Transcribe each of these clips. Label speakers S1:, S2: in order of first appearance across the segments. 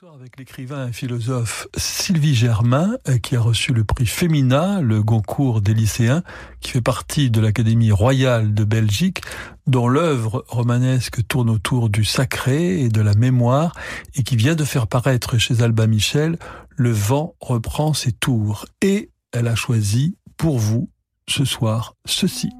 S1: soir avec l'écrivain et philosophe Sylvie Germain, euh, qui a reçu le prix Femina, le Goncourt des lycéens, qui fait partie de l'Académie royale de Belgique, dont l'œuvre romanesque tourne autour du sacré et de la mémoire, et qui vient de faire paraître chez Alba Michel Le vent reprend ses tours. Et elle a choisi pour vous, ce soir, ceci.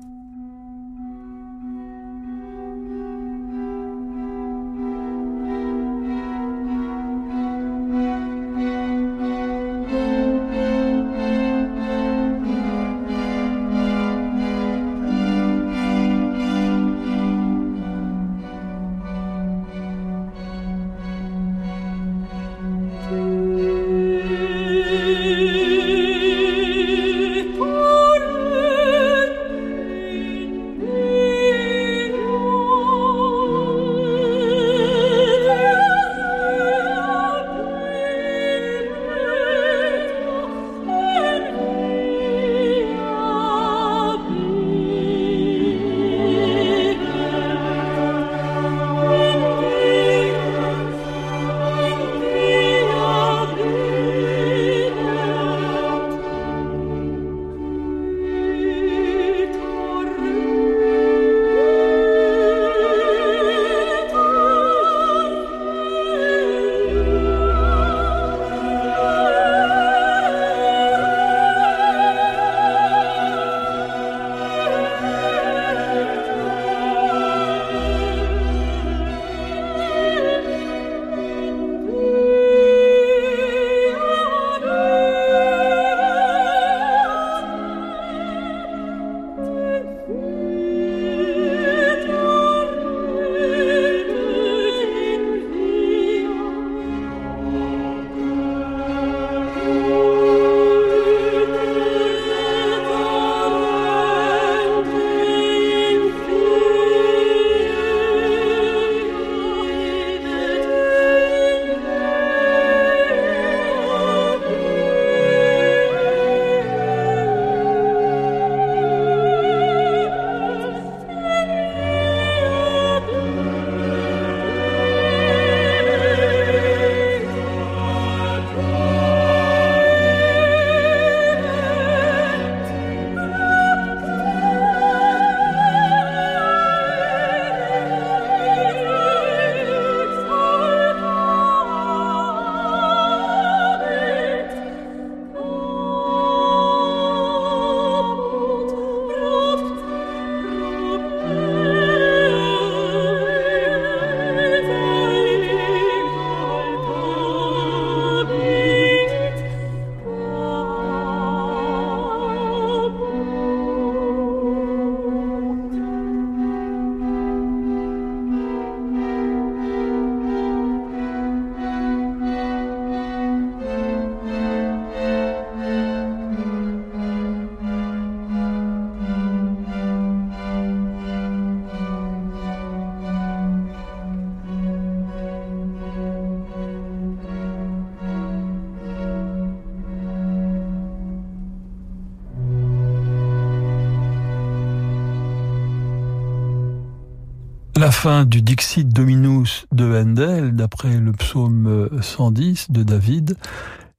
S1: La fin du Dixit Dominus de Handel, d'après le psaume 110 de David.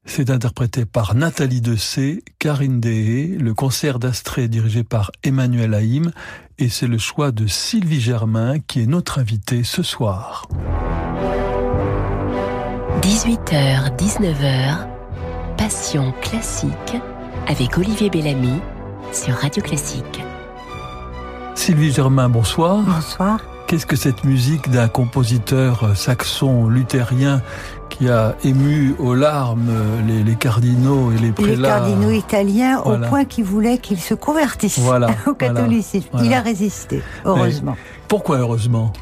S1: C'est interprété par Nathalie Dessay, Karine Dehé, le concert d'Astrée dirigé par Emmanuel Haïm, et c'est le choix de Sylvie Germain qui est notre invitée ce soir.
S2: 18h, 19h, Passion classique avec Olivier Bellamy sur Radio Classique.
S1: Sylvie Germain, bonsoir.
S3: Bonsoir.
S1: Qu'est-ce que cette musique d'un compositeur saxon luthérien qui a ému aux larmes les, cardinaux et les prélats
S3: Les cardinaux italiens au point qu'ils voulaient qu'ils se convertissent au catholicisme. Il a résisté, heureusement.
S1: pourquoi heureusement?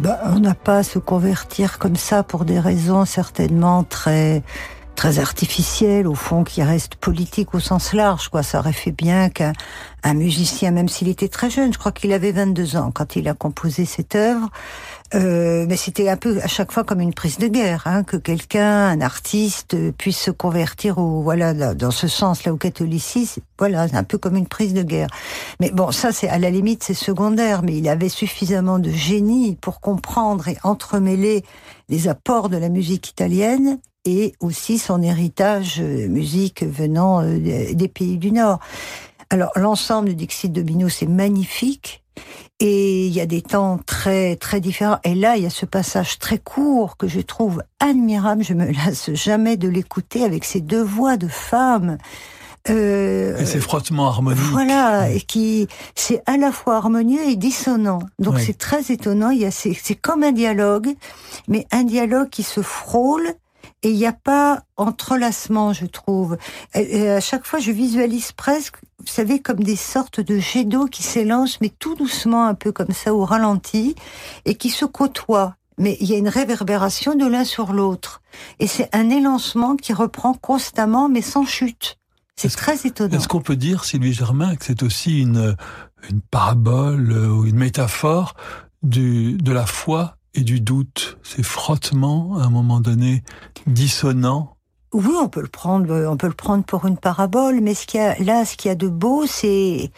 S3: Ben, On n'a pas à se convertir comme ça pour des raisons certainement très très artificielle, au fond, qui reste politique au sens large. Quoi. Ça aurait fait bien qu'un un musicien, même s'il était très jeune, je crois qu'il avait 22 ans quand il a composé cette œuvre, euh, mais c'était un peu à chaque fois comme une prise de guerre, hein, que quelqu'un, un artiste, puisse se convertir au voilà dans ce sens-là au catholicisme. Voilà, un peu comme une prise de guerre. Mais bon, ça c'est à la limite c'est secondaire, mais il avait suffisamment de génie pour comprendre et entremêler les apports de la musique italienne et aussi son héritage euh, musique venant euh, des pays du Nord. Alors l'ensemble de Dixit Domino, c'est magnifique. Et il y a des temps très très différents. Et là, il y a ce passage très court que je trouve admirable. Je me lasse jamais de l'écouter avec ces deux voix de femmes.
S1: Euh, et ces frottements harmoniques.
S3: Voilà, et qui c'est à la fois harmonieux et dissonant. Donc c'est très étonnant. Il y a c'est comme un dialogue, mais un dialogue qui se frôle et il n'y a pas entrelacement, je trouve. Et à chaque fois, je visualise presque, vous savez, comme des sortes de jets d'eau qui s'élancent, mais tout doucement, un peu comme ça, au ralenti, et qui se côtoient. Mais il y a une réverbération de l'un sur l'autre. Et c'est un élancement qui reprend constamment, mais sans chute. C'est très étonnant.
S1: Est-ce qu'on peut dire, Sylvie Germain, que c'est aussi une, une parabole euh, ou une métaphore du, de la foi et du doute, ces frottements à un moment donné dissonants.
S3: Oui, on peut le prendre, on peut le prendre pour une parabole, mais là, ce qu'il y a de beau, c'est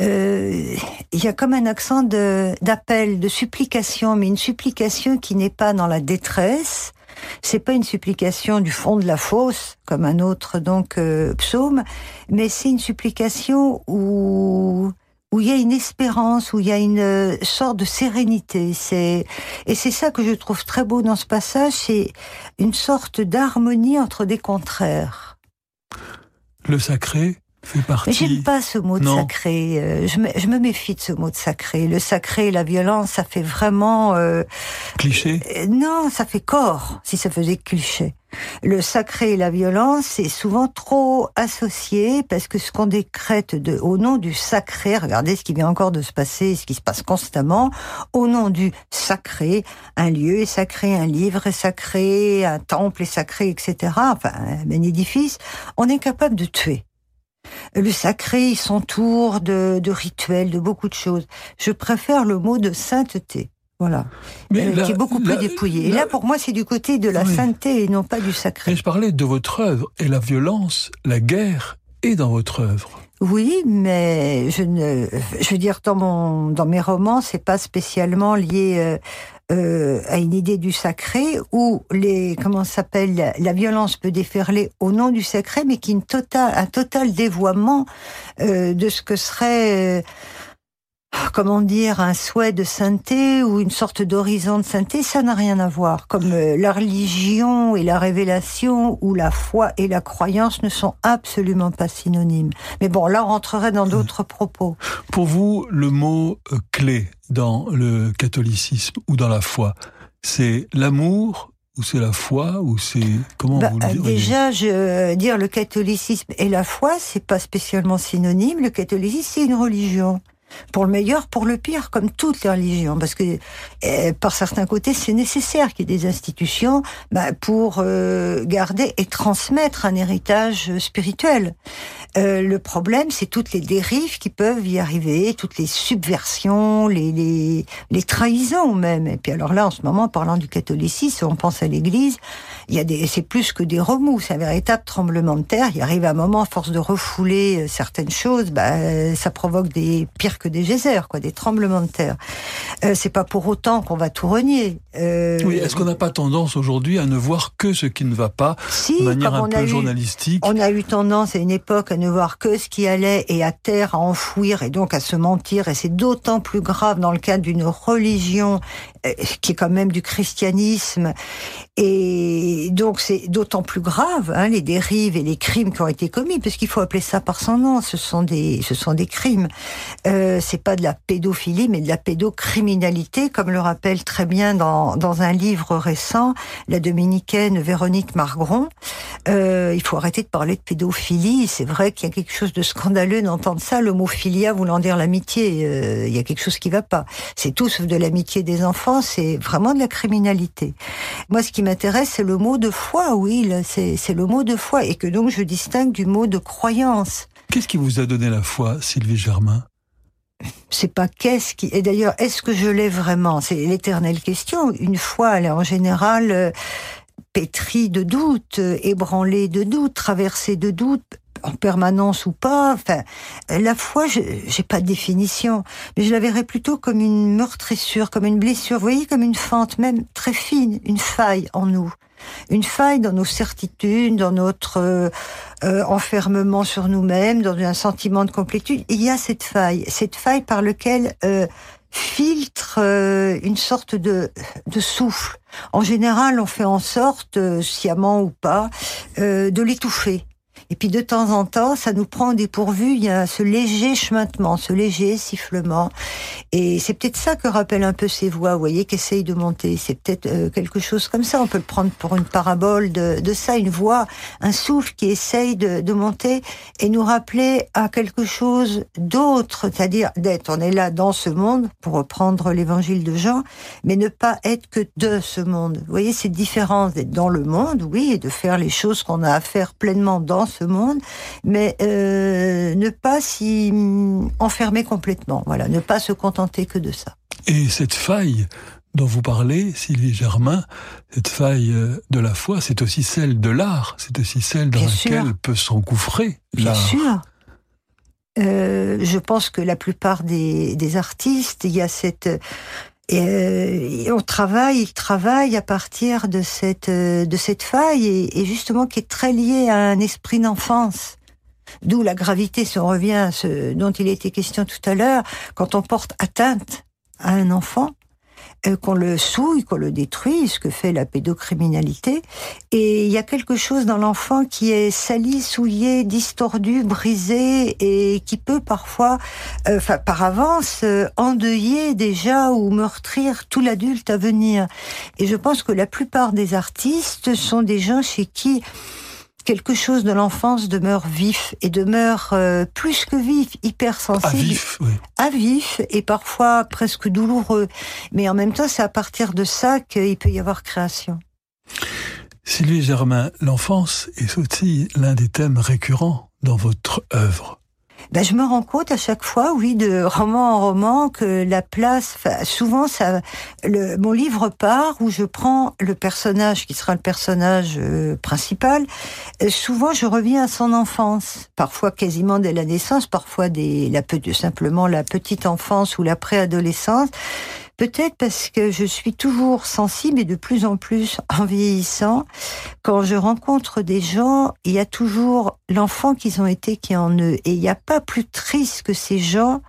S3: euh, il y a comme un accent d'appel, de, supplication, mais une supplication qui n'est pas dans la détresse. C'est pas une supplication du fond de la fosse, comme un autre donc euh, psaume, mais c'est une supplication où où il y a une espérance, où il y a une euh, sorte de sérénité. C'est et c'est ça que je trouve très beau dans ce passage, c'est une sorte d'harmonie entre des contraires.
S1: Le sacré fait partie.
S3: Mais j'aime pas ce mot de sacré. Euh, je me, je me, méfie de ce mot de sacré. Le sacré et la violence, ça fait vraiment euh,
S1: cliché.
S3: non, ça fait corps. Si ça faisait cliché le sacré et la violence c'est souvent trop associé parce que ce qu'on décrète de, au nom du sacré, regardez ce qui vient encore de se passer, ce qui se passe constamment, au nom du sacré, un lieu est sacré, un livre est sacré, un temple est sacré, etc. Enfin, un édifice, on est capable de tuer. Le sacré, il s'entoure de, de rituels, de beaucoup de choses. Je préfère le mot de sainteté. Voilà. Mais euh, qui est beaucoup plus dépouillé. et là, pour moi, c'est du côté de la sainteté et non pas du sacré.
S1: Mais je parlais de votre œuvre et la violence, la guerre est dans votre œuvre.
S3: Oui, mais je ne, je veux dire dans mon, dans mes romans, c'est pas spécialement lié euh, euh, à une idée du sacré où les, comment s'appelle, la violence peut déferler au nom du sacré, mais qui une total, un total dévoiement de ce que serait comment dire, un souhait de sainteté ou une sorte d'horizon de sainteté, ça n'a rien à voir. Comme euh, la religion et la révélation ou la foi et la croyance ne sont absolument pas synonymes. Mais bon, là, on rentrerait dans d'autres propos.
S1: Pour vous, le mot euh, clé dans le catholicisme ou dans la foi, c'est l'amour ou c'est la foi ou c'est comment bah, vous le dites
S3: Déjà, je euh, dire le catholicisme et la foi, c'est pas spécialement synonyme. Le catholicisme, c'est une religion pour le meilleur, pour le pire, comme toutes les religions, parce que eh, par certains côtés, c'est nécessaire qu'il y ait des institutions bah, pour euh, garder et transmettre un héritage spirituel. Euh, le problème, c'est toutes les dérives qui peuvent y arriver, toutes les subversions, les, les, les trahisons même. Et puis alors là, en ce moment, parlant du catholicisme, on pense à l'Église, il y a des, c'est plus que des remous, c'est un véritable tremblement de terre. Il arrive un moment, à force de refouler euh, certaines choses, bah, ça provoque des pires que des geysers, quoi, des tremblements de terre. Euh, c'est pas pour autant qu'on va tout renier.
S1: Euh, oui, est-ce qu'on n'a pas tendance aujourd'hui à ne voir que ce qui ne va pas, de manière un peu journalistique
S3: On a eu tendance à une époque à ne voir que ce qui allait et à terre, à enfouir et donc à se mentir. Et c'est d'autant plus grave dans le cadre d'une religion euh, qui est quand même du christianisme. Et donc c'est d'autant plus grave hein, les dérives et les crimes qui ont été commis, parce qu'il faut appeler ça par son nom. Ce sont des, ce sont des crimes. Euh, c'est pas de la pédophilie, mais de la pédocriminalité, comme le rappelle très bien dans, dans un livre récent la dominicaine Véronique Margron. Euh, il faut arrêter de parler de pédophilie. C'est vrai qu'il y a quelque chose de scandaleux d'entendre ça. Le mot filia voulant dire l'amitié, euh, il y a quelque chose qui va pas. C'est tout sauf de l'amitié des enfants. C'est vraiment de la criminalité. Moi, ce qui m'intéresse, c'est le mot de foi. Oui, c'est le mot de foi, et que donc je distingue du mot de croyance.
S1: Qu'est-ce qui vous a donné la foi, Sylvie Germain?
S3: C'est pas qu'est-ce qui. Et d'ailleurs, est-ce que je l'ai vraiment? C'est l'éternelle question. Une fois, elle est en général euh, pétrie de doutes, ébranlée de doutes, traversée de doutes, en permanence ou pas. Enfin, la foi, j'ai pas de définition, mais je la verrais plutôt comme une meurtrissure, comme une blessure. Vous voyez, comme une fente, même très fine, une faille en nous une faille dans nos certitudes, dans notre euh, euh, enfermement sur nous-mêmes, dans un sentiment de complétude. Il y a cette faille, cette faille par laquelle euh, filtre une sorte de, de souffle. En général, on fait en sorte, sciemment ou pas, de l'étouffer. Et puis de temps en temps, ça nous prend au dépourvu, il y a ce léger chemintement, ce léger sifflement. Et c'est peut-être ça que rappellent un peu ces voix, vous voyez, qui essayent de monter. C'est peut-être euh, quelque chose comme ça, on peut le prendre pour une parabole de, ça, une voix, un souffle qui essaye de, de monter et nous rappeler à quelque chose d'autre, c'est-à-dire d'être, on est là dans ce monde, pour reprendre l'évangile de Jean, mais ne pas être que de ce monde. Vous voyez, c'est différent d'être dans le monde, oui, et de faire les choses qu'on a à faire pleinement dans ce monde, mais euh, ne pas s'y enfermer complètement. Voilà, ne pas se contenter que de ça.
S1: Et cette faille dont vous parlez, Sylvie Germain, cette faille euh, de la foi, c'est aussi celle de l'art, c'est aussi celle dans laquelle peut s'engouffrer
S3: l'art. Bien sûr. Euh, je pense que la plupart des, des artistes, il y a cette et euh, on travaille, il travaille à partir de cette euh, de cette faille et, justement qui est très liée à un esprit d'enfance. D'où la gravité, si on revient ce dont il était question tout à l'heure, quand on porte atteinte à un enfant, qu'on le souille, qu'on le détruit, ce que fait la pédocriminalité. Et il y a quelque chose dans l'enfant qui est sali, souillé, distordu, brisé et qui peut parfois, euh, enfin par avance, euh, endeuiller déjà ou meurtrir tout l'adulte à venir. Et je pense que la plupart des artistes sont des gens chez qui quelque chose de l'enfance demeure vif et demeure euh, plus que vif, hypersensible, à
S1: vif, oui.
S3: à vif et parfois presque douloureux. Mais en même temps, c'est à partir de ça qu'il peut y avoir création.
S1: Sylvie Germain, l'enfance est aussi l'un des thèmes récurrents dans votre œuvre
S3: ben, je me rends compte à chaque fois, oui, de roman en roman, que la place, souvent, ça, mon livre part où je prends le personnage qui sera le personnage euh, principal. souvent, je reviens à son enfance, parfois quasiment dès la naissance, parfois des, la, simplement la petite enfance ou la préadolescence. Peut-être parce que je suis toujours sensible et de plus en plus en vieillissant. Quand je rencontre des gens, il y a toujours l'enfant qu'ils ont été qui est en eux. Et il n'y a pas plus triste que ces gens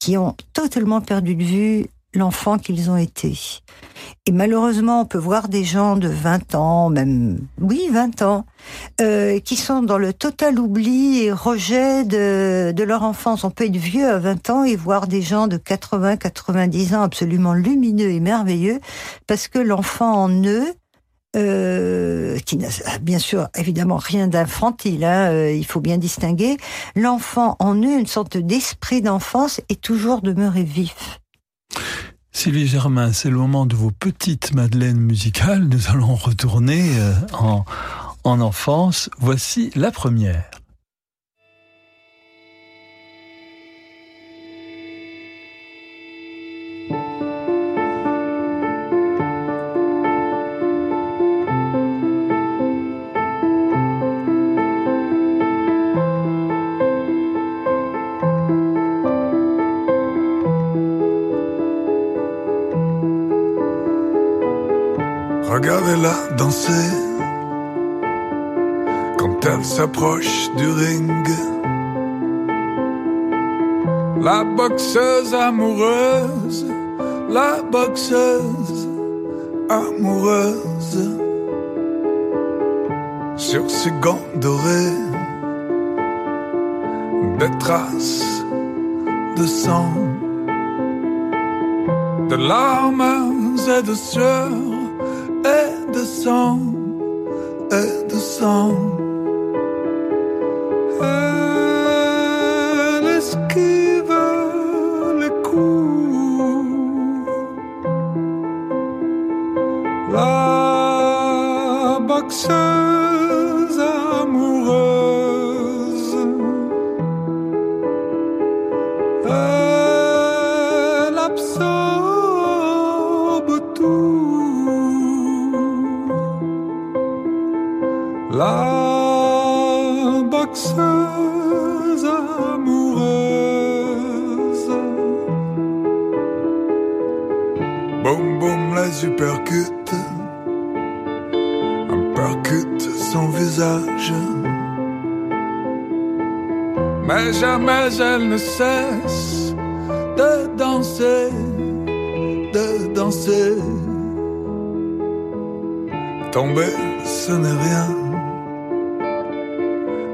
S3: qui ont totalement perdu de vue l'enfant qu'ils ont été. Et malheureusement, on peut voir des gens de 20 ans, même, oui, 20 ans, euh, qui sont dans le total oubli et rejet de, de leur enfance. On peut être vieux à 20 ans et voir des gens de 80, 90 ans absolument lumineux et merveilleux, parce que l'enfant en eux, euh, qui n'a bien sûr évidemment rien d'infantile, hein, euh, il faut bien distinguer, l'enfant en eux, une sorte d'esprit d'enfance, est toujours demeuré vif.
S1: Sylvie Germain, c'est le moment de vos petites madeleines musicales. Nous allons retourner euh, en, en enfance. Voici la première.
S4: Regardez-la danser. Quand elle s'approche du ring. La boxeuse amoureuse, la boxeuse amoureuse. Sur ses gants dorés, des traces de sang, de larmes et de sueur et de sang, et de Mais jamais elle ne cesse de danser, de danser. Tomber, ce n'est rien,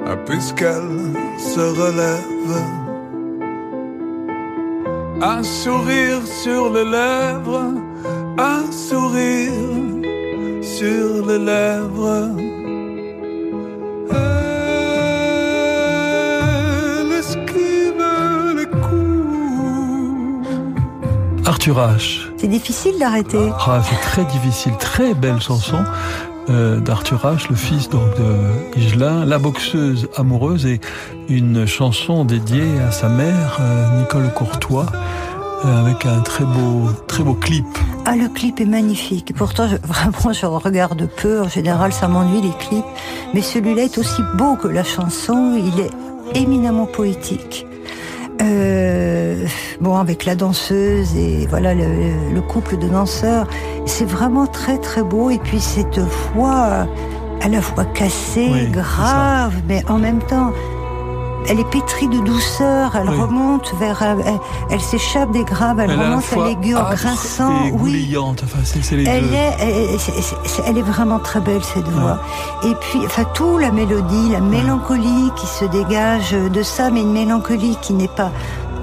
S4: ah, puisqu'elle se relève. Un sourire sur les lèvres, un sourire sur les lèvres.
S1: H.
S3: C'est difficile d'arrêter.
S1: Ah, c'est très difficile, très belle chanson euh, d'Arthur H, le fils donc de Higelin, La boxeuse amoureuse et une chanson dédiée à sa mère, euh, Nicole Courtois, euh, avec un très beau, très beau clip.
S3: Ah, le clip est magnifique. Pourtant, je, vraiment, je regarde peu. En général, ça m'ennuie les clips. Mais celui-là est aussi beau que la chanson. Il est éminemment poétique. Euh, bon, avec la danseuse et voilà le, le couple de danseurs, c'est vraiment très très beau. Et puis cette voix, à la fois cassée,
S1: Oui,
S3: grave, mais en même temps, elle est pétrie de douceur. Elle
S1: Oui.
S3: remonte vers, elle, elle s'échappe des graves, elle, remonte à
S1: fois
S3: l'aigu en
S1: âpre
S3: grinçant.
S1: et
S3: Oui,
S1: les
S3: elle
S1: deux.
S3: est, elle est vraiment très belle cette voix. Et puis, enfin, tout la mélodie, la mélancolie qui se dégage de ça, mais une mélancolie qui n'est pas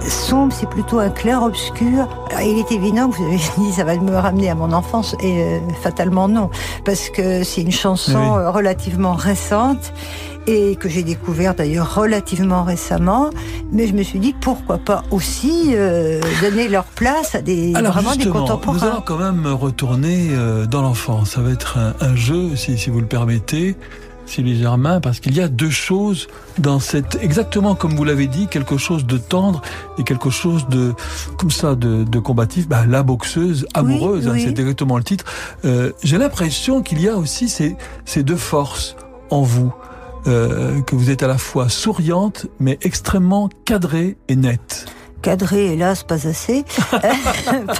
S3: sombre, c'est plutôt un clair obscur. Alors, il est évident que vous avez dit ça va me ramener à mon enfance et euh, fatalement non, parce que c'est une chanson
S1: Oui.
S3: euh, relativement récente et que j'ai découvert d'ailleurs relativement récemment, mais je me suis dit pourquoi pas aussi euh, donner leur place à des
S1: Alors
S3: vraiment des contemporains.
S1: nous allons quand même retourner euh, dans l'enfance. Ça va être un, un jeu, si, si vous le permettez, Sylvie Germain, parce qu'il y a deux choses dans cette, exactement comme vous l'avez dit, quelque chose de tendre et quelque chose de, comme ça, de, de combatif. Bah, la boxeuse amoureuse, hein,
S3: oui.
S1: c'est exactement le titre. Euh, J'ai l'impression qu'il y a aussi ces, ces deux forces en vous. Euh, que vous êtes à la fois souriante mais extrêmement cadrée et nette.
S3: Cadré, hélas, pas assez,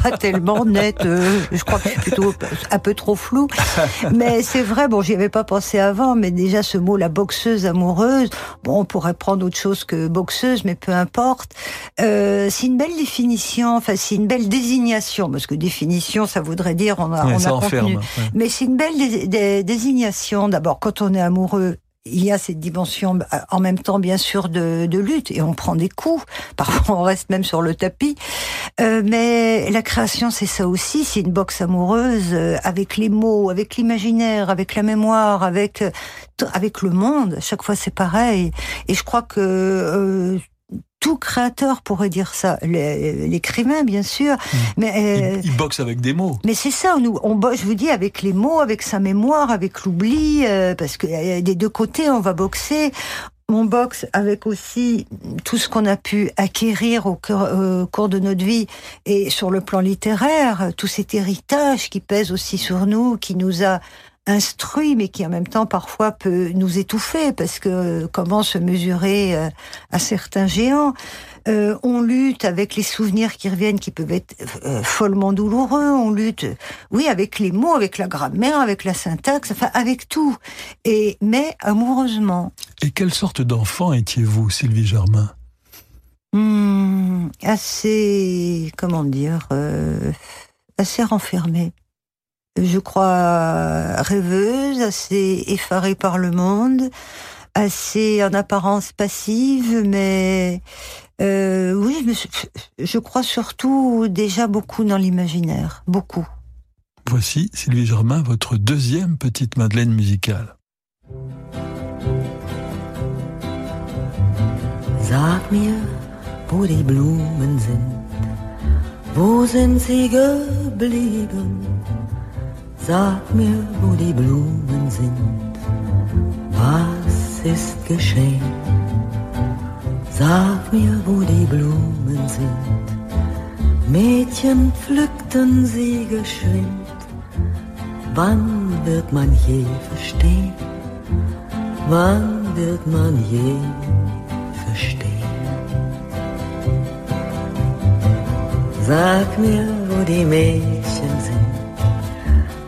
S3: pas tellement net. euh, je crois que suis plutôt un peu trop flou. Mais c'est vrai, bon, j'y avais pas pensé avant, mais déjà ce mot, la boxeuse amoureuse, bon, on pourrait prendre autre chose que boxeuse, mais peu importe. Euh, c'est une belle définition, enfin, c'est une belle désignation, parce que définition, ça voudrait dire on a,
S1: Ouais,
S3: on a
S1: enferme.
S3: contenu.
S1: ouais.
S3: Mais c'est une belle dé- dé- désignation. D'abord, quand on est amoureux, il y a cette dimension euh, en même temps, bien sûr, de, de lutte et on prend des coups. Parfois, on reste même sur le tapis. Euh, mais la création, c'est ça aussi. C'est une boxe amoureuse euh, avec les mots, avec l'imaginaire, avec la mémoire, avec euh, avec le monde. Chaque fois, c'est pareil. Et je crois que euh, tout créateur pourrait dire ça. L'écrivain, bien sûr, mais euh,
S1: Il, il boxe avec des mots.
S3: mais c'est ça, nous, on bosse, je vous dis, avec les mots, avec sa mémoire, avec l'oubli, euh, parce que euh, des deux côtés, on va boxer. On boxe avec aussi tout ce qu'on a pu acquérir au cours de notre vie et sur le plan littéraire, tout cet héritage qui pèse aussi sur nous, qui nous a instruit, mais qui en même temps parfois peut nous étouffer, parce que euh, comment se mesurer euh, à certains géants Euh, On lutte avec les souvenirs qui reviennent, qui peuvent être euh, follement douloureux. On lutte, oui, avec les mots, avec la grammaire, avec la syntaxe, enfin avec tout. Et mais amoureusement.
S1: Et quelle sorte d'enfant étiez-vous, Sylvie Germain?
S3: Hmm, assez, comment dire, euh, assez renfermée. Je crois rêveuse, assez effarée par le monde, assez en apparence passive, mais euh, oui, je, crois surtout déjà beaucoup dans l'imaginaire, beaucoup.
S1: Voici, Sylvie Germain, votre deuxième petite Madeleine musicale.
S5: Sag mir, wo die Blumen sind, wo sind sie geblieben? Sag mir, wo die Blumen sind, was ist geschehen? Sag mir, wo die Blumen sind, Mädchen pflückten sie geschwind, wann wird man je verstehen? wann wird man je verstehen? Sag mir, wo die Mädchen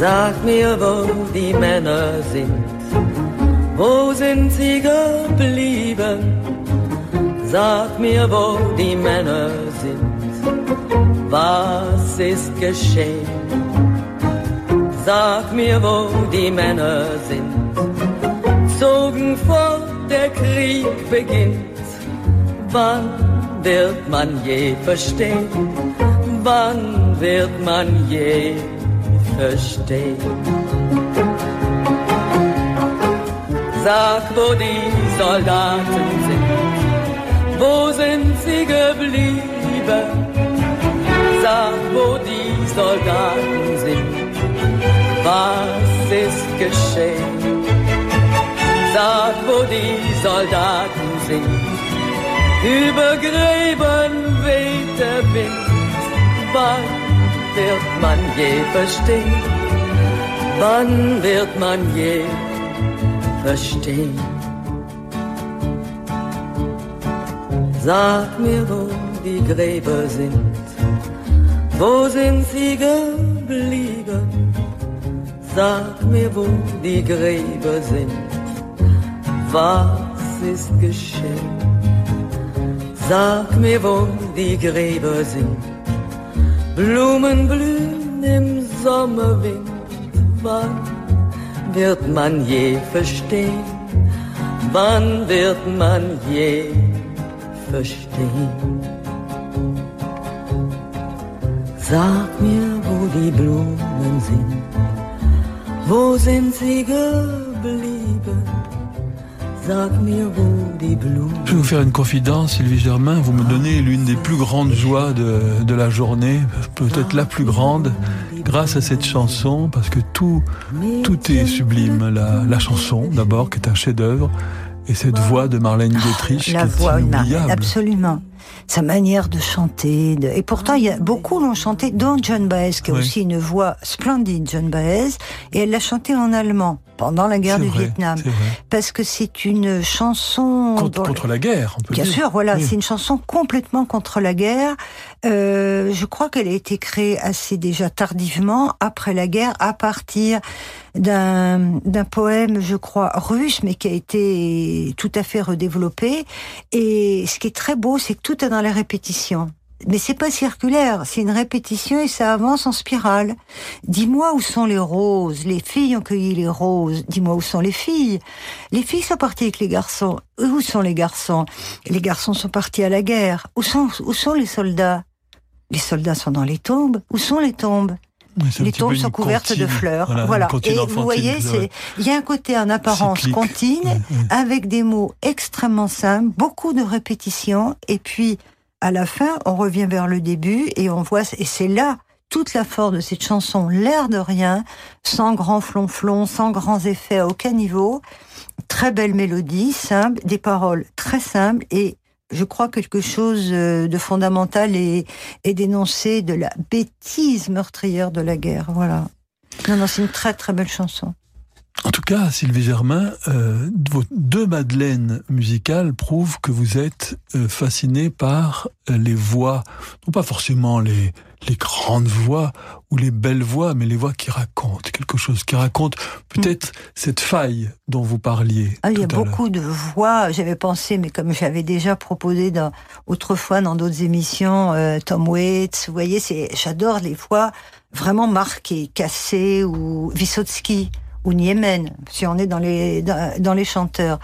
S5: Sag mir, wo die Männer sind. Wo sind sie geblieben? Sag mir, wo die Männer sind. Was ist geschehen? Sag mir, wo die Männer sind zogen vor der Krieg beginnt. Wann wird man je verstehen? Wann wird man je verstehen? Sag, wo die Soldaten sind, wo sind sie geblieben? Sag, wo die Soldaten sind, was ist geschehen? Sag, wo die Soldaten sind. Über Gräben weht der Wind. Wann wird man je verstehen? Wann wird man je verstehen? Sag mir, wo die Gräber sind. Wo sind sie geblieben? Sag mir, wo die Gräber sind was ist geschehen? Sag mir, wo die Gräber sind. Blumen blühen im Sommerwind. Wann wird man je verstehen? Wann wird man je verstehen? Sag mir, wo die Blumen sind. Wo sind sie geblieben?
S1: Je vais vous faire une confidence, Sylvie Germain. Vous me donnez l'une des plus grandes joies de, de la journée, peut-être la plus grande, grâce à cette chanson, parce que tout, tout est sublime. La, la chanson, d'abord, qui est un chef-d'œuvre, et cette voix de Marlène Dietrich,
S3: la
S1: qui
S3: voix,
S1: est inoubliable.
S3: Absolument sa manière de chanter. De... Et pourtant, il y a beaucoup l'ont chanté, dont John Baez, qui a
S1: Oui.
S3: aussi une voix splendide, John Baez, et elle l'a chanté en allemand pendant la guerre du
S1: vrai,
S3: Vietnam, parce que c'est une chanson
S1: Contre, la guerre, on peut
S3: Bien
S1: dire.
S3: sûr, voilà,
S1: Oui.
S3: c'est une chanson complètement contre la guerre. Euh, je crois qu'elle a été créée assez déjà tardivement, après la guerre, à partir d'un d'un poème, je crois, russe, mais qui a été tout à fait redéveloppé. Et ce qui est très beau, c'est que tout est dans la répétition. Mais c'est pas circulaire, c'est une répétition et ça avance en spirale. Dis-moi où sont les roses, les filles ont cueilli les roses. Dis-moi où sont les filles. Les filles sont parties avec les garçons. Où sont les garçons? Les garçons sont partis à la guerre. Où sont, où sont les soldats? Les soldats sont dans les tombes. Où sont les tombes? Les tombes sont couvertes de fleurs. Voilà. Et vous voyez,
S1: c'est
S3: il y a un côté en apparence
S1: Cyclique. Ouais, ouais.
S3: avec des mots extrêmement simples, beaucoup de répétitions, et puis à la fin, on revient vers le début et on voit, et c'est là toute la force de cette chanson, l'air de rien, sans grand flonflon, sans grands effets à aucun niveau, très belle mélodie, simple, des paroles très simples et je crois quelque chose euh, de fondamental et, et d'énoncer de la bêtise meurtrière de la guerre. Voilà. Non, non, c'est une très très belle chanson.
S1: En tout cas, Sylvie Germain, euh, vos deux Madeleines musicales prouvent que vous êtes euh, fasciné par euh, les voix, non pas forcément les, les grandes voix ou les belles voix, mais les voix qui racontent quelque chose, qui racontent peut-être cette faille dont vous parliez.
S3: Ah, il y a beaucoup de voix. J'avais pensé, mais comme j'avais déjà proposé dans, autrefois dans d'autres émissions, euh, Tom Waits, vous voyez, c'est, j'adore les voix vraiment marquées, cassées ou Vysotsky ou Niemen, si on est dans les, dans, les chanteurs.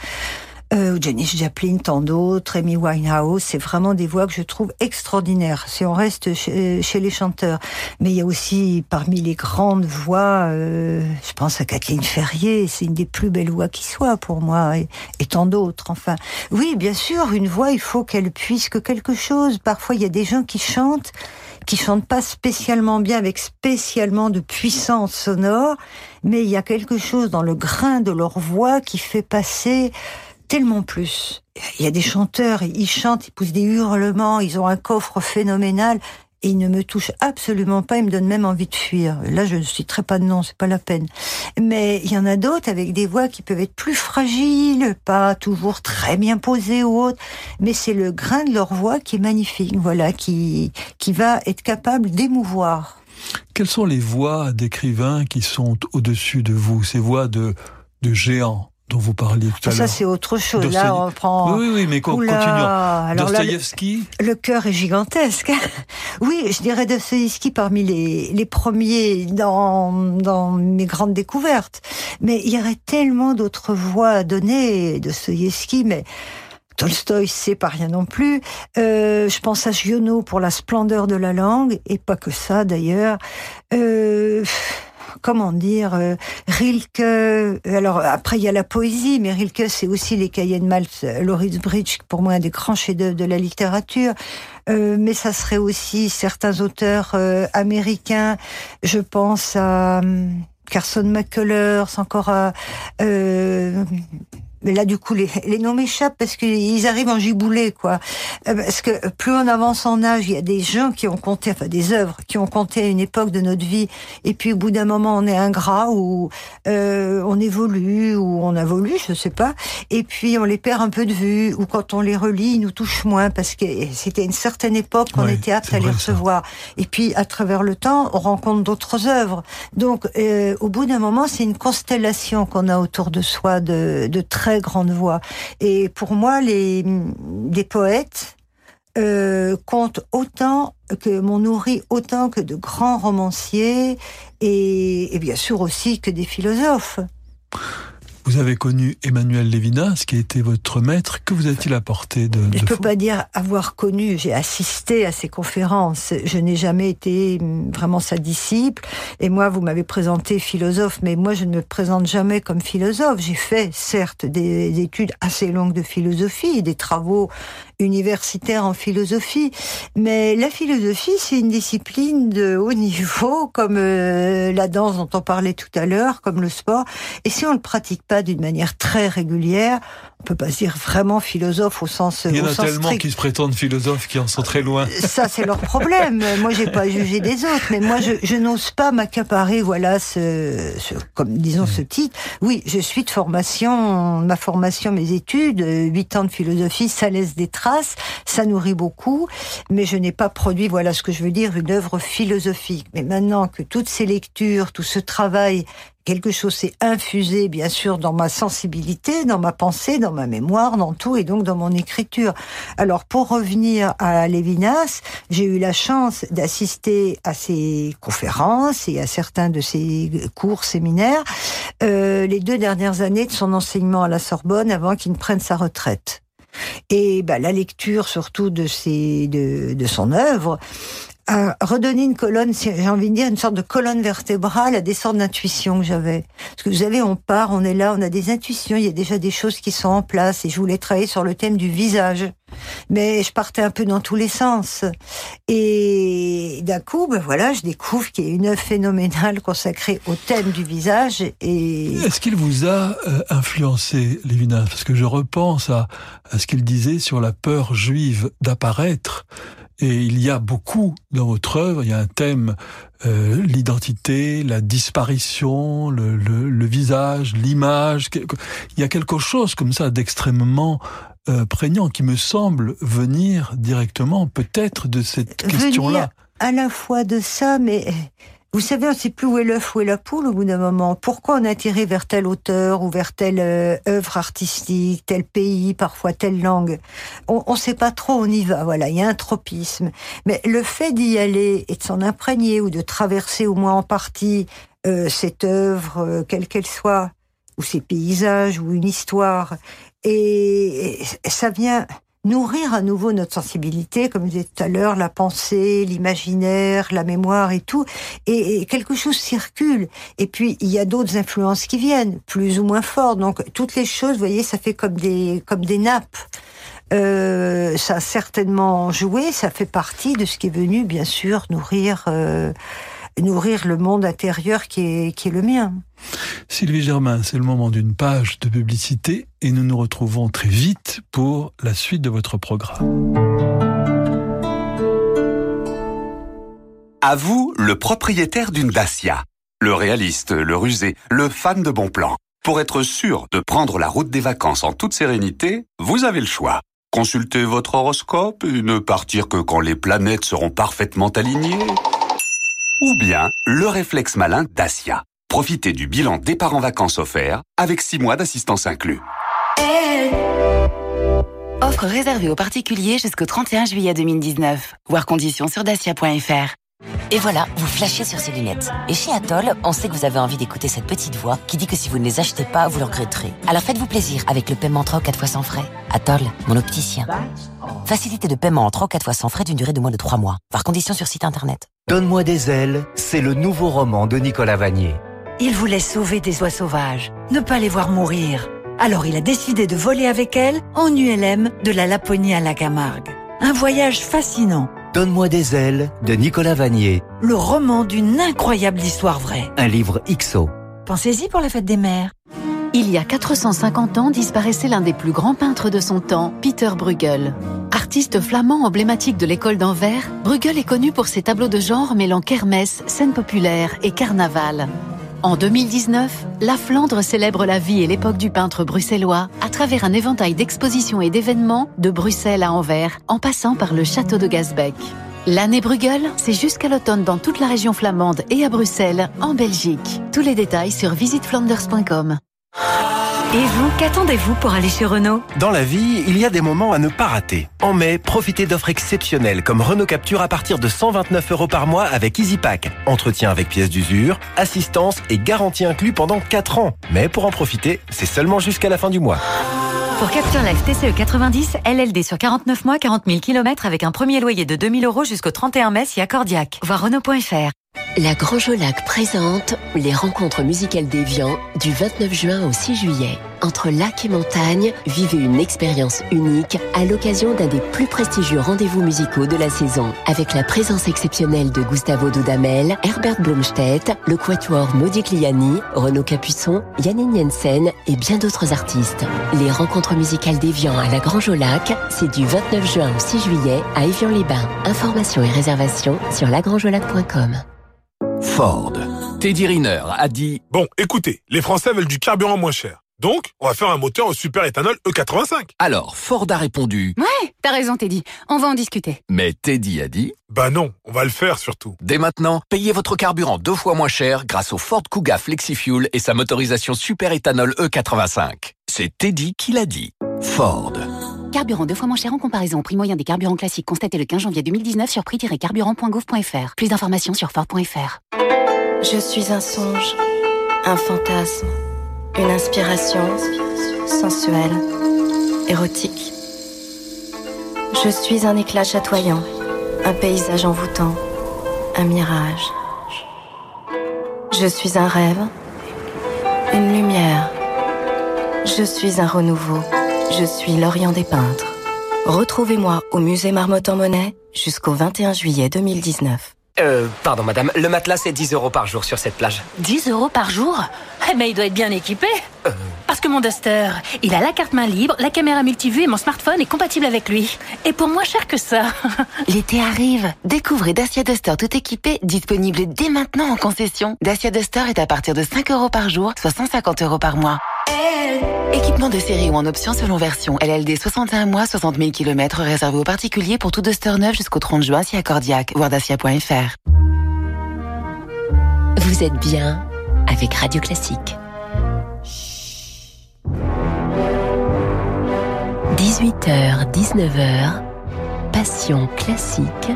S3: euh, Janis Joplin, tant d'autres, Amy Winehouse, c'est vraiment des voix que je trouve extraordinaires, si on reste chez, les chanteurs. Mais il y a aussi, parmi les grandes voix, euh, je pense à Kathleen Ferrier, c'est une des plus belles voix qui soit pour moi, et, et tant d'autres, enfin. Oui, bien sûr, une voix, il faut qu'elle puisse que quelque chose. Parfois, il y a des gens qui chantent, qui chantent pas spécialement bien, avec spécialement de puissance sonore, mais il y a quelque chose dans le grain de leur voix qui fait passer tellement plus. Il y a des chanteurs, ils chantent, ils poussent des hurlements, ils ont un coffre phénoménal ils ne me touchent absolument pas, ils me donnent même envie de fuir. Là, je ne citerai pas de nom, c'est pas la peine. Mais il y en a d'autres avec des voix qui peuvent être plus fragiles, pas toujours très bien posées ou autres, mais c'est le grain de leur voix qui est magnifique, voilà, qui, qui va être capable d'émouvoir.
S1: Quelles sont les voix d'écrivains qui sont au-dessus de vous, ces voix de, de géants? Dont vous parliez tout à
S3: l'heure. Ça, c'est autre chose. Là, on prend.
S1: Oui, oui, mais continuons. Dostoïevski.
S3: Le, cœur est gigantesque. oui, je dirais Dostoïevski parmi les, les premiers dans, dans mes grandes découvertes. Mais il y aurait tellement d'autres voix à donner. Dostoïevski, mais. Tolstoï, c'est pas rien non plus. Euh, je pense à Giono pour la splendeur de la langue, et pas que ça d'ailleurs. Euh, comment dire, euh, Rilke. Alors après, il y a la poésie, mais Rilke, c'est aussi les cahiers de Maltz, Loris Bridge, pour moi un des grands chefs-d'œuvre de la littérature. Euh, mais ça serait aussi certains auteurs euh, américains. Je pense à hum, Carson McCullers, encore à mais là du coup les, les noms m'échappent parce qu'ils arrivent en giboulé quoi. Euh, parce que plus on avance en âge, il y a des gens qui ont compté, enfin des œuvres qui ont compté à une époque de notre vie, et puis au bout d'un moment on est ingrat ou euh, on évolue ou on évolue, je sais pas, et puis on les perd un peu de vue ou quand on les relit, ils nous touchent moins parce que c'était une certaine époque qu'on était apte à les recevoir. Et puis à travers le temps, on rencontre d'autres œuvres. Donc euh, au bout d'un moment, c'est une constellation qu'on a autour de soi de, de très grande voix. Et pour moi, les, des poètes euh, comptent autant que m'ont nourri autant que de grands romanciers et bien sûr aussi que des philosophes.
S1: Vous avez connu Emmanuel Lévinas, qui a été votre maître. Que vous a-t-il apporté de,
S3: Je ne peux pas dire avoir connu. J'ai assisté à ses conférences. Je n'ai jamais été hum, vraiment sa disciple. Et moi, vous m'avez présenté philosophe, mais moi, je ne me présente jamais comme philosophe. J'ai fait, certes, des études assez longues de philosophie, des travaux universitaires en philosophie. Mais la philosophie, c'est une discipline de haut niveau, comme euh, la danse dont on parlait tout à l'heure, comme le sport. Et si on ne le pratique pas d'une manière très régulière, on peut pas se dire vraiment philosophe au sens
S1: Il y
S3: en
S1: a tellement qui se prétendent philosophes qui en sont très loin.
S3: Ça, c'est leur problème. moi, j'ai pas jugé des autres, mais moi, je, je n'ose pas m'accaparer, voilà, ce, ce, comme disons ce titre. Oui, je suis de formation, ma formation, mes études, huit ans de philosophie, ça laisse des traces, ça nourrit beaucoup, mais je n'ai pas produit, voilà ce que je veux dire, une œuvre philosophique. Mais maintenant que toutes ces lectures, tout ce travail quelque chose s'est infusé, bien sûr, dans ma sensibilité, dans ma pensée, dans ma mémoire, dans tout, et donc dans mon écriture. Alors, pour revenir à Lévinas, j'ai eu la chance d'assister à ses conférences et à certains de ses cours, séminaires, euh, les deux dernières années de son enseignement à la Sorbonne avant qu'il ne prenne sa retraite. Et bah, la lecture surtout de, ses, de, de son œuvre à redonner une colonne, j'ai envie de dire, une sorte de colonne vertébrale à des sortes d'intuitions que j'avais. Parce que vous savez, on part, on est là, on a des intuitions, il y a déjà des choses qui sont en place, et je voulais travailler sur le thème du visage. Mais je partais un peu dans tous les sens. Et d'un coup, ben voilà, je découvre qu'il y a une œuvre phénoménale consacrée au thème du visage. Et
S1: est-ce qu'il vous a euh, influencé, Lévinas Parce que je repense à, à ce qu'il disait sur la peur juive d'apparaître. Et il y a beaucoup dans votre œuvre, il y a un thème, euh, l'identité, la disparition, le, le, le visage, l'image. Il y a quelque chose comme ça d'extrêmement euh, prégnant qui me semble venir directement peut-être de cette question-là.
S3: À la fois de ça, mais vous savez, on ne sait plus où est l'œuf, où est la poule au bout d'un moment. Pourquoi on a tiré vers tel auteur ou vers telle euh, œuvre artistique, tel pays, parfois telle langue? On ne sait pas trop, on y va. Voilà, il y a un tropisme. Mais le fait d'y aller et de s'en imprégner ou de traverser au moins en partie euh, cette œuvre, euh, quelle qu'elle soit, ou ces paysages, ou une histoire, et ça vient nourrir à nouveau notre sensibilité, comme je disais tout à l'heure, la pensée, l'imaginaire, la mémoire et tout, et, quelque chose circule. Et puis il y a d'autres influences qui viennent, plus ou moins fortes. Donc toutes les choses, vous voyez, ça fait comme des comme des nappes. Euh, ça a certainement joué, ça fait partie de ce qui est venu, bien sûr, nourrir euh, nourrir le monde intérieur qui est, qui est le mien.
S1: Sylvie Germain, c'est le moment d'une page de publicité et nous nous retrouvons très vite pour la suite de votre programme.
S6: À vous, le propriétaire d'une Dacia. Le réaliste, le rusé, le fan de bon plan. Pour être sûr de prendre la route des vacances en toute sérénité, vous avez le choix. Consultez votre horoscope et ne partir que quand les planètes seront parfaitement alignées ou bien le réflexe malin Dacia. Profitez du bilan départ en vacances offert avec 6 mois d'assistance inclus.
S7: Offre réservée aux particuliers jusqu'au 31 juillet 2019. Voir conditions sur dacia.fr.
S8: Et voilà, vous flashez sur ces lunettes. Et chez Atoll, on sait que vous avez envie d'écouter cette petite voix qui dit que si vous ne les achetez pas, vous le regretterez. Alors faites-vous plaisir avec le paiement 3 ou 4 fois sans frais. Atoll, mon opticien. Facilité de paiement en 3 ou 4 fois sans frais d'une durée de moins de 3 mois. Par condition sur site internet.
S9: Donne-moi des ailes, c'est le nouveau roman de Nicolas Vanier.
S10: Il voulait sauver des oies sauvages, ne pas les voir mourir. Alors il a décidé de voler avec elles en ULM de la Laponie à la Camargue. Un voyage fascinant
S9: Donne-moi des ailes de Nicolas Vanier.
S10: Le roman d'une incroyable histoire vraie.
S9: Un livre XO.
S10: Pensez-y pour la fête des mères.
S11: Il y a 450 ans disparaissait l'un des plus grands peintres de son temps, Peter Bruegel. Artiste flamand emblématique de l'école d'Anvers, Bruegel est connu pour ses tableaux de genre mêlant kermesse, scène populaire et carnaval. En 2019, la Flandre célèbre la vie et l'époque du peintre bruxellois à travers un éventail d'expositions et d'événements de Bruxelles à Anvers, en passant par le château de Gazbeck. L'année Bruegel, c'est jusqu'à l'automne dans toute la région flamande et à Bruxelles, en Belgique. Tous les détails sur visiteflanders.com.
S12: Et vous, qu'attendez-vous pour aller chez Renault?
S13: Dans la vie, il y a des moments à ne pas rater. En mai, profitez d'offres exceptionnelles comme Renault Capture à partir de 129 euros par mois avec EasyPack. Entretien avec pièces d'usure, assistance et garantie inclus pendant 4 ans. Mais pour en profiter, c'est seulement jusqu'à la fin du mois.
S12: Pour Capture Life TCE 90, LLD sur 49 mois, 40 000 km avec un premier loyer de 2000 euros jusqu'au 31 mai si accordiaque. Voir Renault.fr.
S2: La Grange Lac présente les rencontres musicales d'Evian du 29 juin au 6 juillet. Entre lac et montagne, vivez une expérience unique à l'occasion d'un des plus prestigieux rendez-vous musicaux de la saison. Avec la présence exceptionnelle de Gustavo Dudamel, Herbert Blomstedt, le quatuor Modigliani, Renaud Capuçon, Yannick Jensen et bien d'autres artistes. Les rencontres musicales d'Evian à la Grange Lac, c'est du 29 juin au 6 juillet à Evian-les-Bains. Informations et réservations sur lagrangeolac.com.
S14: Ford. Teddy Riner a dit
S15: Bon, écoutez, les Français veulent du carburant moins cher. Donc, on va faire un moteur au super éthanol E85.
S14: Alors, Ford a répondu
S16: Ouais, t'as raison Teddy, on va en discuter.
S14: Mais Teddy a dit
S15: Bah non, on va le faire surtout.
S14: Dès maintenant, payez votre carburant deux fois moins cher grâce au Ford Kuga FlexiFuel et sa motorisation super éthanol E85. C'est Teddy qui l'a dit. Ford.
S16: Carburant deux fois moins cher en comparaison au prix moyen des carburants classiques constaté le 15 janvier 2019 sur prix-carburant.gouv.fr. Plus d'informations sur Ford.fr.
S17: Je suis un songe, un fantasme, une inspiration sensuelle, érotique. Je suis un éclat chatoyant, un paysage envoûtant, un mirage. Je suis un rêve, une lumière. Je suis un renouveau. Je suis Lorient des peintres. Retrouvez-moi au musée Marmottan en Monnaie jusqu'au 21 juillet 2019.
S18: Euh, pardon madame, le matelas c'est 10 euros par jour sur cette plage.
S16: 10 euros par jour Eh ben il doit être bien équipé euh. Parce que mon Duster, il a la carte main libre, la caméra multivue et mon smartphone est compatible avec lui. Et pour moins cher que ça
S7: L'été arrive Découvrez Dacia Duster tout équipé, disponible dès maintenant en concession. Dacia Duster est à partir de 5 euros par jour, soit 150 euros par mois. Équipement de série ou en option selon version. LLD 61 mois, 60 000 km réservé aux particuliers pour tout Duster neuf jusqu'au 30 juin si accordiaque. Voir dacia.fr.
S2: Vous êtes bien avec Radio Classique. 18h, 19h, Passion classique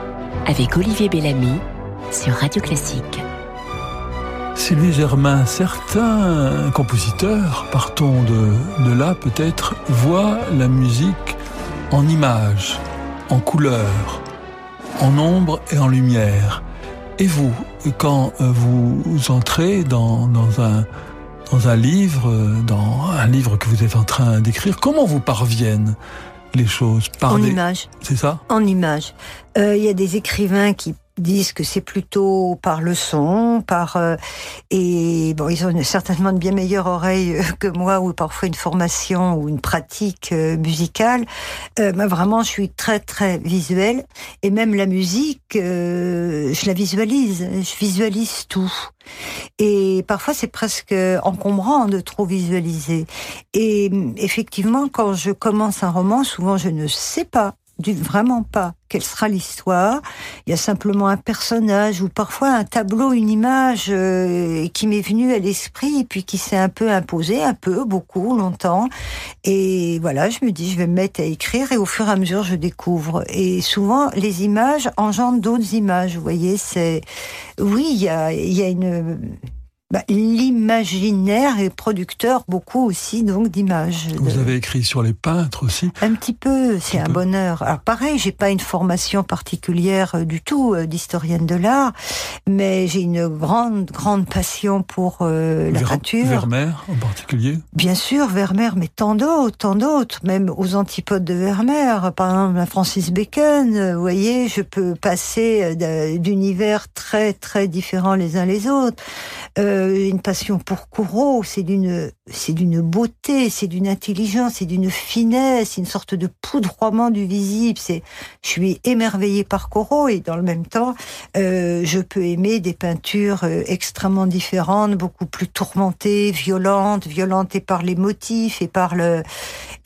S2: avec Olivier Bellamy sur Radio Classique.
S1: Sylvie Germain, certains compositeurs, partons de, de là peut-être, voient la musique en images, en couleurs, en ombre et en lumière. Et vous, quand vous entrez dans, dans, un, dans un livre, dans un livre que vous êtes en train d'écrire, comment vous parviennent les choses?
S3: Par En images.
S1: C'est ça?
S3: En images. Euh, il y a des écrivains qui disent que c'est plutôt par le son, par euh, et bon, ils ont certainement une bien meilleure oreille euh, que moi ou parfois une formation ou une pratique euh, musicale. Euh, vraiment, je suis très très visuelle et même la musique, je la visualise, je visualise tout. Et parfois, c'est presque encombrant de trop visualiser. Et effectivement, quand je commence un roman, souvent je ne sais pas vraiment pas quelle sera l'histoire. Il y a simplement un personnage ou parfois un tableau, une image euh, qui m'est venue à l'esprit et puis qui s'est un peu imposé, un peu, beaucoup, longtemps. Et voilà, je me dis, je vais me mettre à écrire et au fur et à mesure, je découvre. Et souvent, les images engendrent d'autres images. Vous voyez, c'est oui, il y a, il y a une bah, l'imaginaire est producteur beaucoup aussi donc d'images.
S1: Vous avez écrit sur les peintres aussi
S3: Un petit peu, c'est un, bonheur. Alors pareil, j'ai pas une formation particulière euh, du tout euh, d'historienne de l'art, mais j'ai une grande grande passion pour euh, la peinture.
S1: Vermeer en particulier
S3: Bien sûr, Vermeer, mais tant d'autres, tant d'autres, même aux antipodes de Vermeer, par exemple Francis Bacon, vous voyez, je peux passer d'univers très très différents les uns les autres. Euh, une passion pour Corot, c'est d'une, c'est d'une beauté, c'est d'une intelligence, c'est d'une finesse, une sorte de poudroiement du visible. C'est, je suis émerveillée par Corot et dans le même temps, euh, je peux aimer des peintures euh, extrêmement différentes, beaucoup plus tourmentées, violentes, violentes par les motifs et par le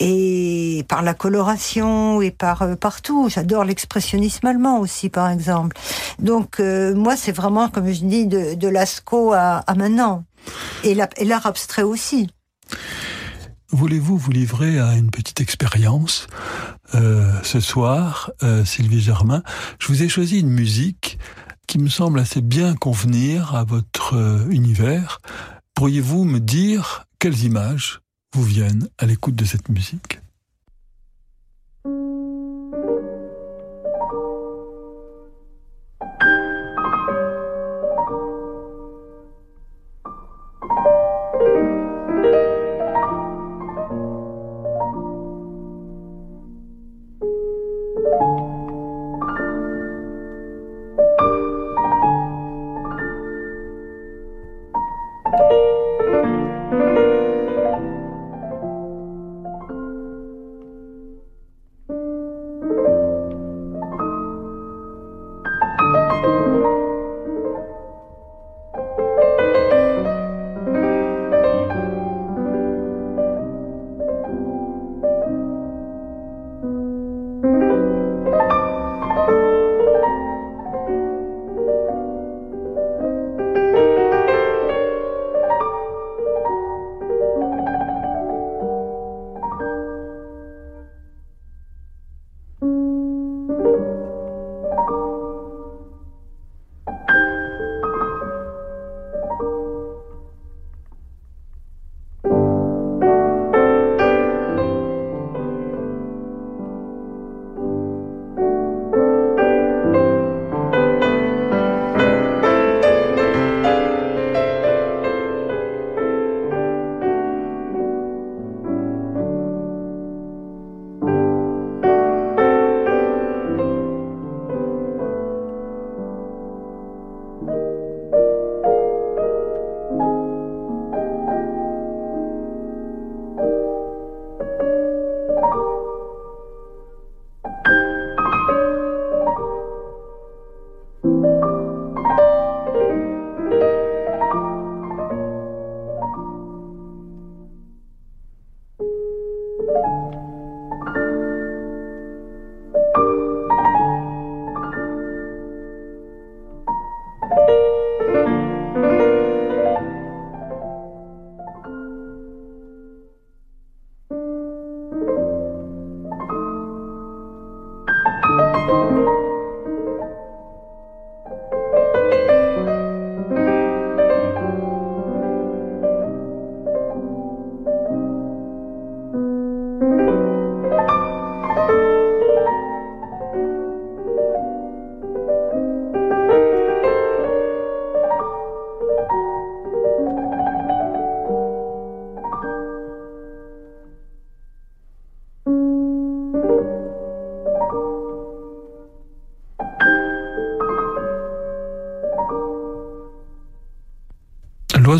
S3: et par la coloration et par partout. J'adore l'expressionnisme allemand aussi, par exemple. Donc moi, c'est vraiment, comme je dis, de, de Lascaux à, à maintenant. Et l'art abstrait aussi.
S1: Voulez-vous vous livrer à une petite expérience euh, ce soir, euh, Sylvie Germain? Je vous ai choisi une musique qui me semble assez bien convenir à votre euh, univers. Pourriez-vous me dire quelles images vous viennent à l'écoute de cette musique?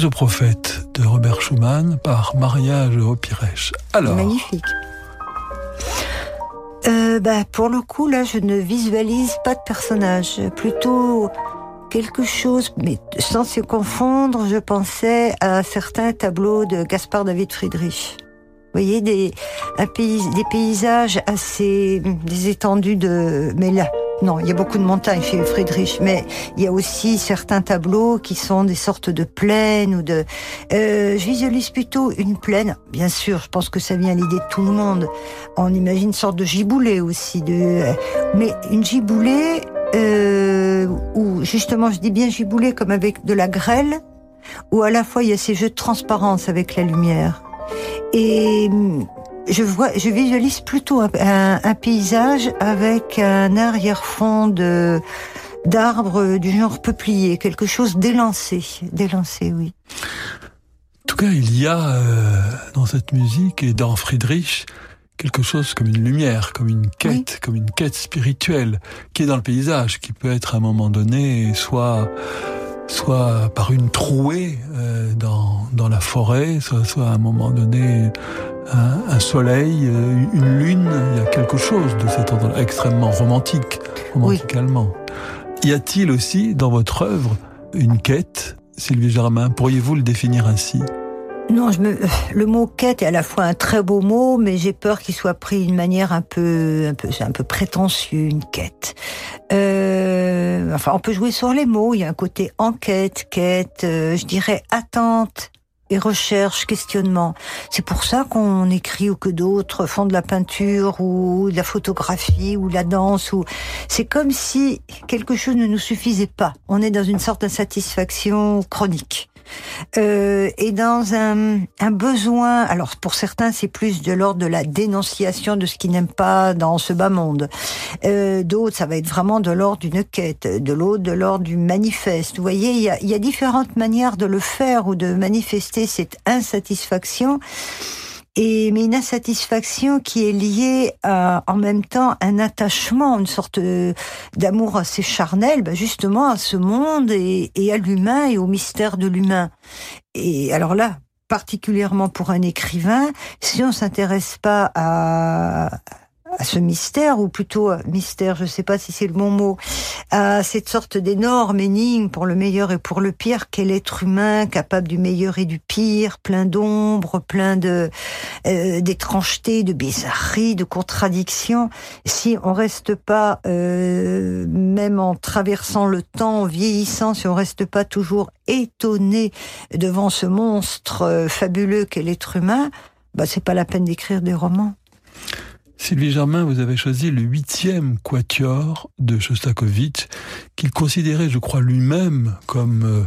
S1: Aux prophètes de Robert Schumann par mariage au Pirèche. Alors.
S3: Magnifique. Euh, bah, pour le coup, là, je ne visualise pas de personnage. Plutôt quelque chose, mais sans se confondre, je pensais à certains tableaux de Gaspard David Friedrich. Vous voyez, des, des paysages assez, des étendues de, mais là, non, il y a beaucoup de montagnes chez Friedrich, mais il y a aussi certains tableaux qui sont des sortes de plaines ou de. Euh, je visualise plutôt une plaine. Bien sûr, je pense que ça vient à l'idée de tout le monde. On imagine une sorte de giboulée aussi, de. Mais une giboulée euh, où justement, je dis bien giboulée comme avec de la grêle, où à la fois il y a ces jeux de transparence avec la lumière. Et je vois, je visualise plutôt un, un, paysage avec un arrière-fond de d'arbres du genre peuplier, quelque chose d'élancé, d'élancé, oui.
S1: En tout cas, il y a euh, dans cette musique et dans Friedrich quelque chose comme une lumière, comme une quête, comme une quête spirituelle qui est dans le paysage, qui peut être à un moment donné soit soit par une trouée euh, dans, dans la forêt, soit, soit à un moment donné un, un, soleil, euh, une lune, il y a quelque chose de cet ordre extrêmement romantique, romantiquement. Oui. Y a-t-il aussi dans votre œuvre une quête, Sylvie Germain? Pourriez-vous le définir ainsi?
S3: Non, je me, le mot quête est à la fois un très beau mot, mais j'ai peur qu'il soit pris d'une manière un peu, un peu, un peu prétentieux, une quête. Euh, enfin, on peut jouer sur les mots. Il y a un côté enquête, quête, euh, je dirais attente et recherche, questionnement. C'est pour ça qu'on écrit ou que d'autres font de la peinture ou de la photographie ou la danse ou c'est comme si quelque chose ne nous suffisait pas. On est dans une sorte d'insatisfaction chronique. Euh, et dans un, besoin, alors pour certains c'est plus de l'ordre de la dénonciation de ce qu'ils n'aiment pas dans ce bas monde. Euh, D'autres ça va être vraiment de l'ordre d'une quête, de l'autre de l'ordre du manifeste. Vous voyez, il y a différentes manières de le faire ou de manifester cette insatisfaction et mais une insatisfaction qui est liée à, en même temps un attachement, une sorte d'amour assez charnel, ben justement à ce monde et, et à l'humain et au mystère de l'humain. Et alors là, particulièrement pour un écrivain, si on s'intéresse pas à à ce mystère, ou plutôt euh, mystère, je ne sais pas si c'est le bon mot, à cette sorte d'énorme énigme pour le meilleur et pour le pire, quel être humain capable du meilleur et du pire, plein d'ombre, plein de euh, de bizarreries, de contradictions. Si on reste pas, euh, même en traversant le temps, en vieillissant, si on reste pas toujours étonné devant ce monstre euh, fabuleux qu'est l'être humain, bah c'est pas la peine d'écrire des romans.
S1: Sylvie Germain, vous avez choisi le huitième quatuor de Shostakovich, qu'il considérait, je crois, lui-même comme, euh,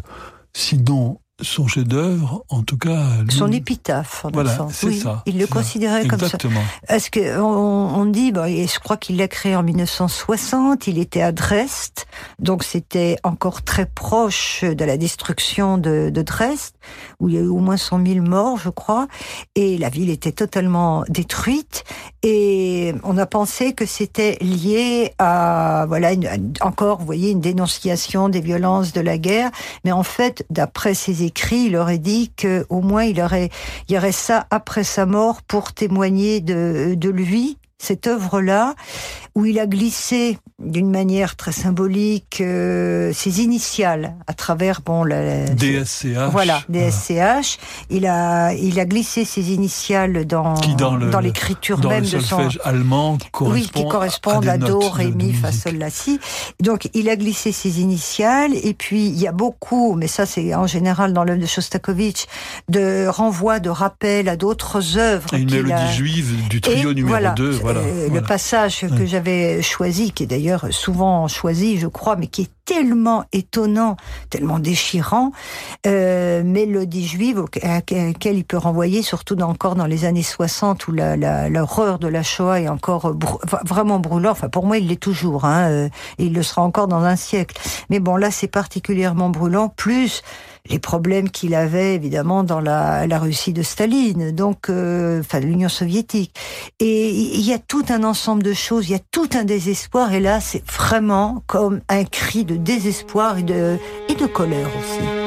S1: sinon son chef-d'œuvre, en tout cas.
S3: Son épitaphe, en
S1: voilà,
S3: sens.
S1: c'est
S3: oui,
S1: ça.
S3: Il le considérait comme
S1: Exactement.
S3: ça. Est-ce que on, on dit, bon, et je crois qu'il l'a créé en 1960. Il était à Dresde, donc c'était encore très proche de la destruction de, de Dresde, où il y a eu au moins 100 000 morts, je crois, et la ville était totalement détruite. Et on a pensé que c'était lié à, voilà, une, encore, vous voyez, une dénonciation des violences de la guerre. Mais en fait, d'après ses écrits, il aurait dit que au moins il aurait, y aurait ça après sa mort pour témoigner de lui, cette œuvre-là, où il a glissé d'une manière très symbolique euh, ses initiales à travers bon la,
S1: DSCH.
S3: Voilà, DSCH. Il a il a glissé ses initiales dans
S1: Qui dans,
S3: l'écriture même
S1: le
S3: de son
S1: allemand correspond
S3: oui, qui correspondent
S1: à,
S3: à, do, ré, mi, fa, sol, la, si. Donc il a glissé ses initiales et puis il y a beaucoup, mais ça c'est en général dans l'œuvre de Shostakovich, de renvois, de rappels à d'autres œuvres.
S1: Et une mélodie
S3: a-
S1: juive du trio
S3: et
S1: numéro
S3: voilà,
S1: 2. Voilà,
S3: euh,
S1: voilà.
S3: Le passage que
S1: Ouais.
S3: j'avais choisi, qui est d'ailleurs souvent choisi, je crois, mais qui est tellement étonnant, tellement déchirant, euh, mélodie juive à laquelle il peut renvoyer, surtout encore dans les années 60 où la- la- l'horreur de la Shoah est encore brou- vraiment brûlant. Enfin, pour moi, il l'est toujours, hein, euh, et il le sera encore dans un siècle. Mais bon, là, c'est particulièrement brûlant, plus les problèmes qu'il avait évidemment dans la, la Russie de Staline, donc euh, enfin l'Union soviétique. Et il y a tout un ensemble de choses, il y a tout un désespoir, et là c'est vraiment comme un cri de désespoir et de, et de colère aussi.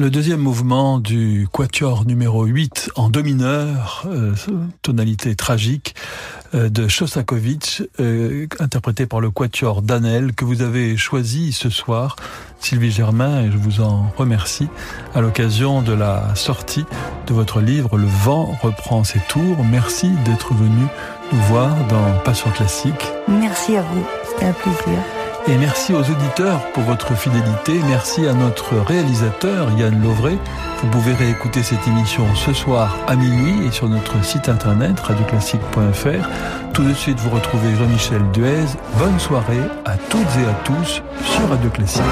S1: Le deuxième mouvement du quatuor numéro 8 en do mineur, euh, tonalité tragique, euh, de Shostakovich, euh, interprété par le quatuor Danel, que vous avez choisi ce soir, Sylvie Germain, et je vous en remercie, à l'occasion de la sortie de votre livre Le vent reprend ses tours. Merci d'être venu nous voir dans Passion classique.
S3: Merci à vous, c'était un plaisir.
S1: Et merci aux auditeurs pour votre fidélité. Merci à notre réalisateur Yann Lovray. Vous pouvez réécouter cette émission ce soir à minuit et sur notre site internet radioclassique.fr. Tout de suite, vous retrouvez Jean-Michel Duez. Bonne soirée à toutes et à tous sur Radio Classique.